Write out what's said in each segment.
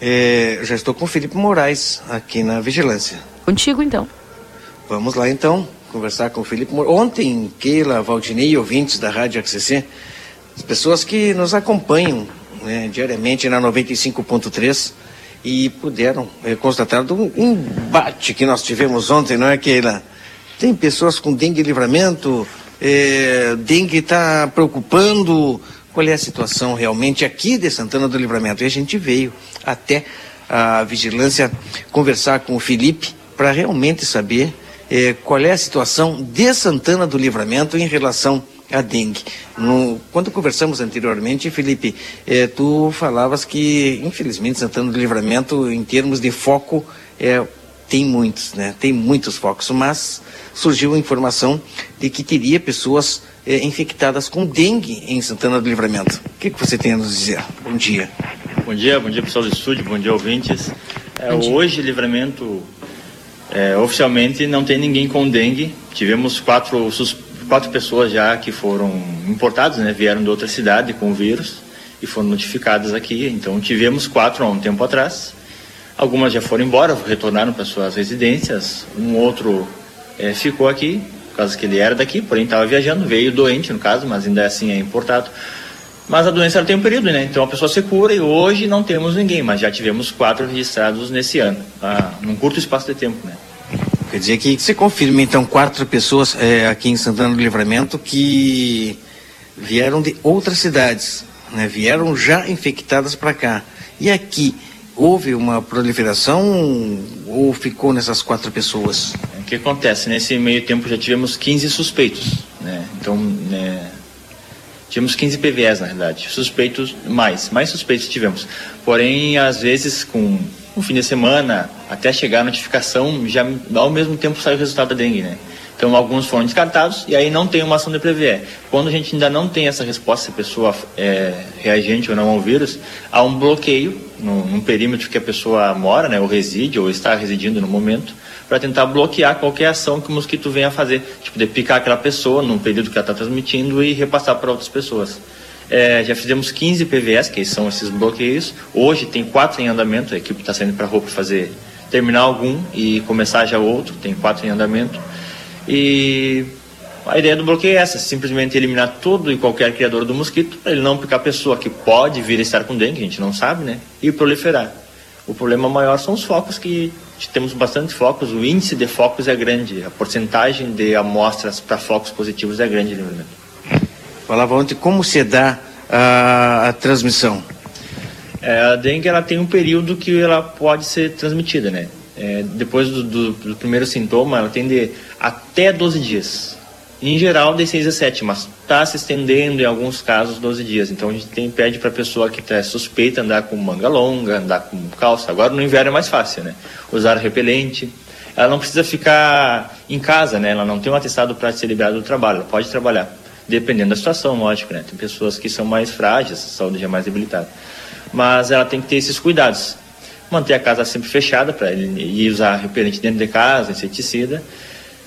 É, já estou com o Felipe Moraes aqui na vigilância. Contigo então. Vamos lá então, conversar com o Felipe Moraes. Ontem, Keila, Valdinei e ouvintes da Rádio XCC, as pessoas que nos acompanham né, diariamente na 95.3 e puderam é, constatar do embate que nós tivemos ontem, não é, Keila? Tem pessoas com dengue livramento, é, dengue está preocupando. Qual é a situação realmente aqui de Santana do Livramento? E a gente veio até a vigilância conversar com o Felipe para realmente saber é, qual é a situação de Santana do Livramento em relação à dengue. No, quando conversamos anteriormente, Felipe, é, tu falavas que, infelizmente, Santana do Livramento, em termos de foco, é, tem muitos, né? Tem muitos focos, mas surgiu a informação de que teria pessoas é, infectadas com dengue em Santana do Livramento. O que, que você tem a nos dizer? Bom dia. Bom dia, bom dia pessoal do estúdio, bom dia ouvintes. É, dia. Hoje, Livramento, é, oficialmente não tem ninguém com dengue. Tivemos quatro, quatro pessoas já que foram importadas, né? Vieram de outra cidade com o vírus e foram notificadas aqui. Então tivemos quatro há um tempo atrás. Algumas já foram embora, retornaram para suas residências. Um outro é, ficou aqui, por que ele era daqui, porém estava viajando, veio doente no caso, mas ainda assim é importado. Mas a doença tem um período, né? Então a pessoa se cura e hoje não temos ninguém, mas já tivemos quatro registrados nesse ano, ah, num curto espaço de tempo, né? Quer dizer que você confirma então quatro pessoas é, aqui em Santana do Livramento que vieram de outras cidades, né? Vieram já infectadas para cá. E aqui houve uma proliferação ou ficou nessas quatro pessoas? O que acontece? Nesse meio tempo já tivemos 15 suspeitos, né? Então, né, Tínhamos 15 PVS, na verdade. Suspeitos, mais. Mais suspeitos tivemos. Porém, às vezes, com um fim de semana, até chegar a notificação, já ao mesmo tempo sai o resultado da dengue, né? Então, alguns foram descartados e aí não tem uma ação de PVE. Quando a gente ainda não tem essa resposta, se a pessoa é reagente ou não ao vírus, há um bloqueio no, perímetro que a pessoa mora, né, ou reside, ou está residindo no momento, para tentar bloquear qualquer ação que o mosquito venha a fazer, tipo de picar aquela pessoa num período que ela está transmitindo e repassar para outras pessoas. É, já fizemos 15 PVS, que são esses bloqueios. Hoje tem quatro em andamento, a equipe está saindo para a para fazer terminar algum e começar já outro, tem quatro em andamento. E a ideia do bloqueio é essa, simplesmente eliminar todo e qualquer criador do mosquito, para ele não picar a pessoa que pode vir a estar com dengue, a gente não sabe, né? E proliferar. O problema maior são os focos que temos bastante focos, o índice de focos é grande, a porcentagem de amostras para focos positivos é grande, Leonardo. Falava ontem como se dá a, a transmissão. É, a dengue ela tem um período que ela pode ser transmitida, né? É, depois do, do, do, primeiro sintoma, ela tende até 12 dias. Em geral, de 6 a 7, mas está se estendendo em alguns casos 12 dias. Então a gente tem, pede para a pessoa que está suspeita andar com manga longa, andar com calça. Agora no inverno é mais fácil, né? Usar repelente. Ela não precisa ficar em casa, né? Ela não tem um atestado para ser liberada do trabalho. Ela pode trabalhar, dependendo da situação, lógico, né? Tem pessoas que são mais frágeis, a saúde é mais debilitada. Mas ela tem que ter esses cuidados. Manter a casa sempre fechada para ele e usar repelente dentro de casa, inseticida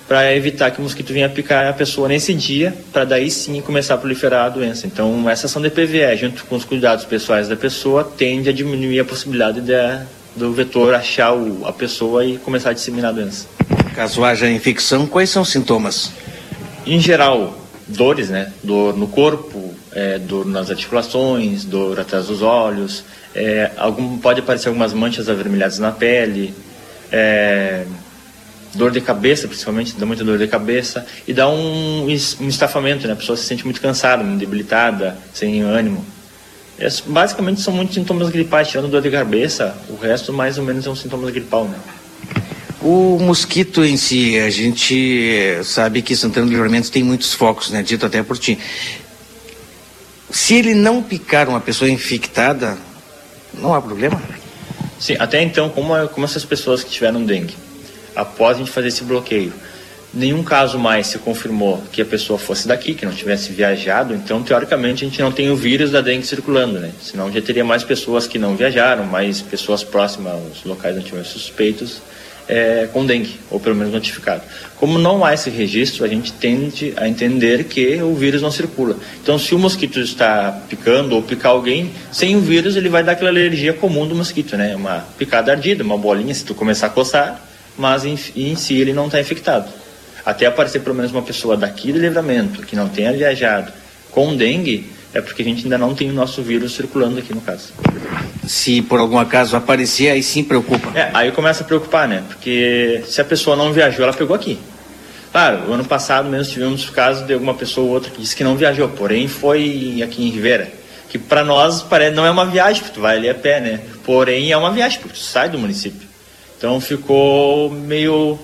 para evitar que o mosquito venha picar a pessoa nesse dia, para daí sim começar a proliferar a doença. Então, essa ação de PVE, junto com os cuidados pessoais da pessoa, tende a diminuir a possibilidade de, do vetor achar o, a pessoa e começar a disseminar a doença. Caso haja infecção, quais são os sintomas? Em geral, dores, né? Dor no corpo, é, dor nas articulações, dor atrás dos olhos, é, algum, pode aparecer algumas manchas avermelhadas na pele, é, dor de cabeça, principalmente, dá muita dor de cabeça e dá um, um estafamento, né? A pessoa se sente muito cansada, debilitada, sem ânimo. É, basicamente são muitos sintomas gripais, tirando dor de cabeça, o resto mais ou menos é um sintomas gripal, né? O mosquito em si, a gente sabe que Santana do Livramento tem muitos focos, né? Dito até por ti. Se ele não picar uma pessoa infectada, não há problema? Sim, até então, como, como essas pessoas que tiveram dengue, após a gente fazer esse bloqueio, nenhum caso mais se confirmou que a pessoa fosse daqui, que não tivesse viajado, então teoricamente a gente não tem o vírus da dengue circulando, né? Senão já teria mais pessoas que não viajaram, mais pessoas próximas aos locais onde tiver suspeitos é, com dengue, ou pelo menos notificado. Como não há esse registro, a gente tende a entender que o vírus não circula. Então, se o mosquito está picando ou picar alguém, sem o vírus ele vai dar aquela alergia comum do mosquito, né? Uma picada ardida, uma bolinha, se tu começar a coçar, mas em, em si ele não está infectado. Até aparecer pelo menos uma pessoa daqui do livramento, que não tenha viajado com dengue, é porque a gente ainda não tem o nosso vírus circulando aqui no caso. Se por algum acaso aparecer, aí sim preocupa. É, aí começa a preocupar, né? Porque se a pessoa não viajou, ela pegou aqui. Claro, o ano passado mesmo tivemos casos de alguma pessoa ou outra que disse que não viajou, porém foi aqui em Rivera. Que para nós parece, não é uma viagem, porque tu vai ali a pé, né? Porém é uma viagem, porque tu sai do município. Então ficou meio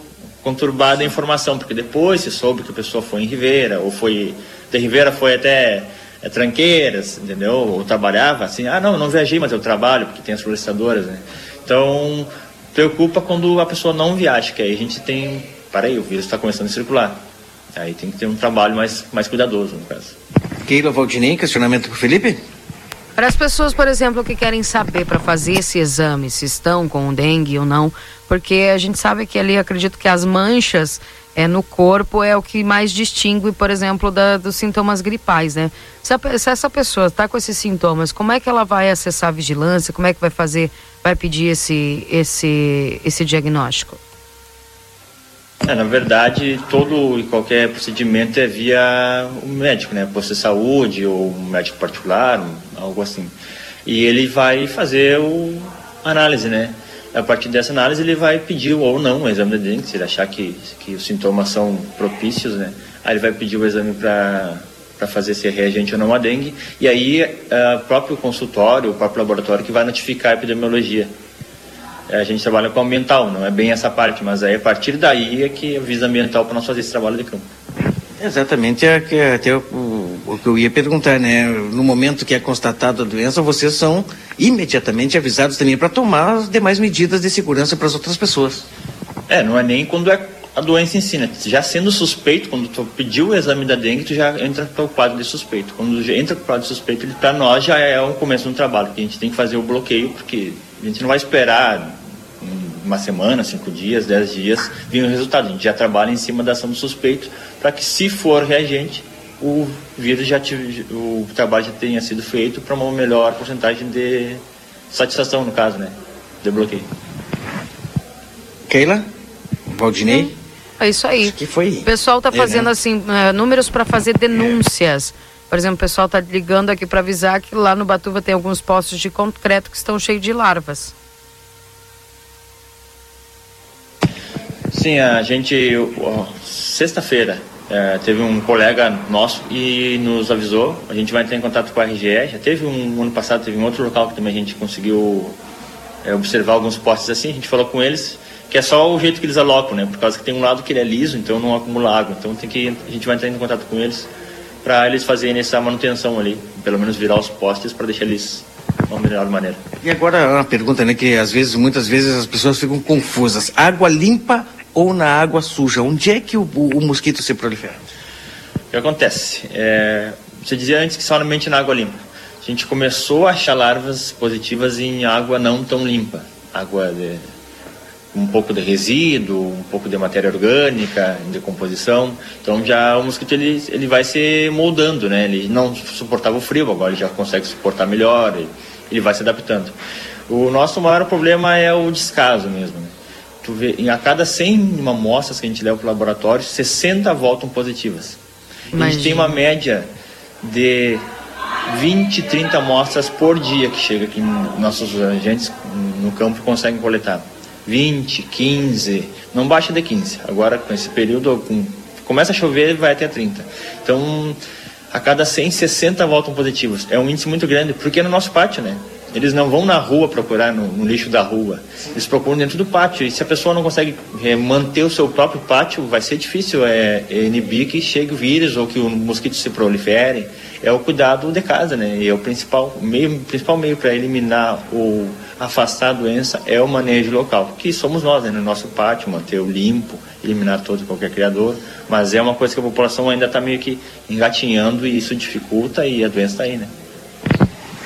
conturbada a informação, porque depois se soube que a pessoa foi em Rivera, ou foi. De Rivera foi até é, tranqueiras, entendeu? Ou trabalhava assim, ah, não, não viajei, mas eu trabalho, porque tem as florestadoras, né? Então, preocupa quando a pessoa não viaja, que aí a gente tem, para aí, o vírus está começando a circular. Aí tem que ter um trabalho mais, mais cuidadoso, no caso. Keila Valdinei, questionamento para o Felipe? Para as pessoas, por exemplo, que querem saber para fazer esse exame se estão com dengue ou não, porque a gente sabe que ali, acredito que as manchas é, no corpo é o que mais distingue, por exemplo, da, dos sintomas gripais, né? Se, a, se essa pessoa está com esses sintomas, como é que ela vai acessar a vigilância? Como é que vai fazer, vai pedir esse, esse, esse diagnóstico? É, na verdade, todo e qualquer procedimento é via o médico, né? Posto de saúde ou um médico particular, algo assim. E ele vai fazer o análise, né? a partir dessa análise ele vai pedir ou não o exame de dengue, se ele achar que, que os sintomas são propícios, né? Aí ele vai pedir o exame para para fazer se é reagente ou não a dengue, e aí é, o próprio consultório, o próprio laboratório que vai notificar a epidemiologia. É, a gente trabalha com ambiental, não é bem essa parte, mas aí a partir daí é que avisa ambiental para nós fazer esse trabalho de campo. Exatamente, é, que, até o, o, que eu ia perguntar, né? No momento que é constatada a doença, vocês são imediatamente avisados também para tomar as demais medidas de segurança para as outras pessoas. É, não é nem quando é a doença em si, né? Já sendo suspeito, quando tu pediu o exame da dengue, tu já entra para o quadro de suspeito. Quando entra para o quadro de suspeito, para nós já é o começo do trabalho, que a gente tem que fazer o bloqueio, porque a gente não vai esperar uma semana, cinco dias, dez dias, vir o resultado. A gente já trabalha em cima da ação do suspeito para que, se for reagente, o vírus já tive, o trabalho já tenha sido feito para uma melhor porcentagem de satisfação, no caso, né? De bloqueio. Keila? Valdinei? É isso aí. Acho que foi. O pessoal está fazendo, é, né? assim, uh, números para fazer denúncias. Por exemplo, o pessoal está ligando aqui para avisar que lá no Batuva tem alguns postos de concreto que estão cheios de larvas. Sim, a gente, sexta-feira, é, teve um colega nosso e nos avisou, a gente vai entrar em contato com a RGE, já teve um ano passado, teve um outro local que também a gente conseguiu é, observar alguns postes assim, a gente falou com eles que é só o jeito que eles alocam, né, por causa que tem um lado que ele é liso, então não acumula água, então tem que, a gente vai entrar em contato com eles para eles fazerem essa manutenção ali, pelo menos virar os postes para deixar eles uma melhor maneira. E agora uma pergunta, né, que às vezes, muitas vezes as pessoas ficam confusas, água limpa ou na água suja? Onde é que o, o, mosquito se prolifera? O que acontece? É, você dizia antes que somente na água limpa. A gente começou a achar larvas positivas em água não tão limpa. Água de um pouco de resíduo, um pouco de matéria orgânica em decomposição. Então já o mosquito ele, ele vai se moldando, né? Ele não suportava o frio, agora ele já consegue suportar melhor, ele, ele vai se adaptando. O nosso maior problema é o descaso mesmo. Né? Tu vê, a cada 100 amostras que a gente leva para o laboratório, 60 voltam positivas. A gente tem uma média de 20, 30 amostras por dia que chega aqui, nossos agentes no campo conseguem coletar. 20, 15, não baixa de 15. Agora, com esse período, com, começa a chover, vai até 30. Então, a cada 100, 60 voltam positivos. É um índice muito grande, porque é no nosso pátio, né? Eles não vão na rua procurar no, no lixo da rua. Eles procuram dentro do pátio. E se a pessoa não consegue é, manter o seu próprio pátio, vai ser difícil é, inibir que chegue o vírus ou que o mosquito se prolifere. É o cuidado de casa, né? E é o principal meio, principal meio para eliminar ou afastar a doença é o manejo local, que somos nós, né? No nosso pátio, manter o limpo, eliminar todo e qualquer criador. Mas é uma coisa que a população ainda está meio que engatinhando e isso dificulta e a doença está aí, né?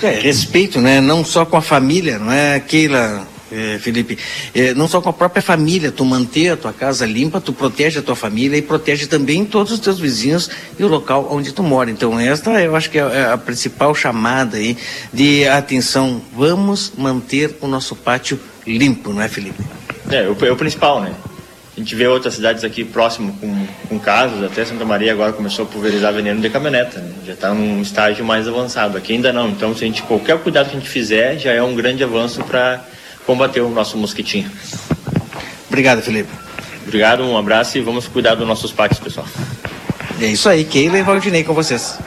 É, respeito, né? Não só com a família, não é aquela é, Felipe, é, não só com a própria família, tu manter a tua casa limpa, tu protege a tua família e protege também todos os teus vizinhos e o local onde tu mora. Então esta eu acho que é, é a principal chamada aí de atenção. Vamos manter o nosso pátio limpo, não é, Felipe? É, o, é o principal, né? A gente vê outras cidades aqui próximo com, com casos, até Santa Maria agora começou a pulverizar veneno de caminhoneta, né? já está num estágio mais avançado. Aqui ainda não, então se a gente qualquer cuidado que a gente fizer já é um grande avanço para combater o nosso mosquitinho. Obrigado, Felipe. Obrigado, um abraço e vamos cuidar dos nossos pátios, pessoal. É isso aí, Keila e Valdinei com vocês.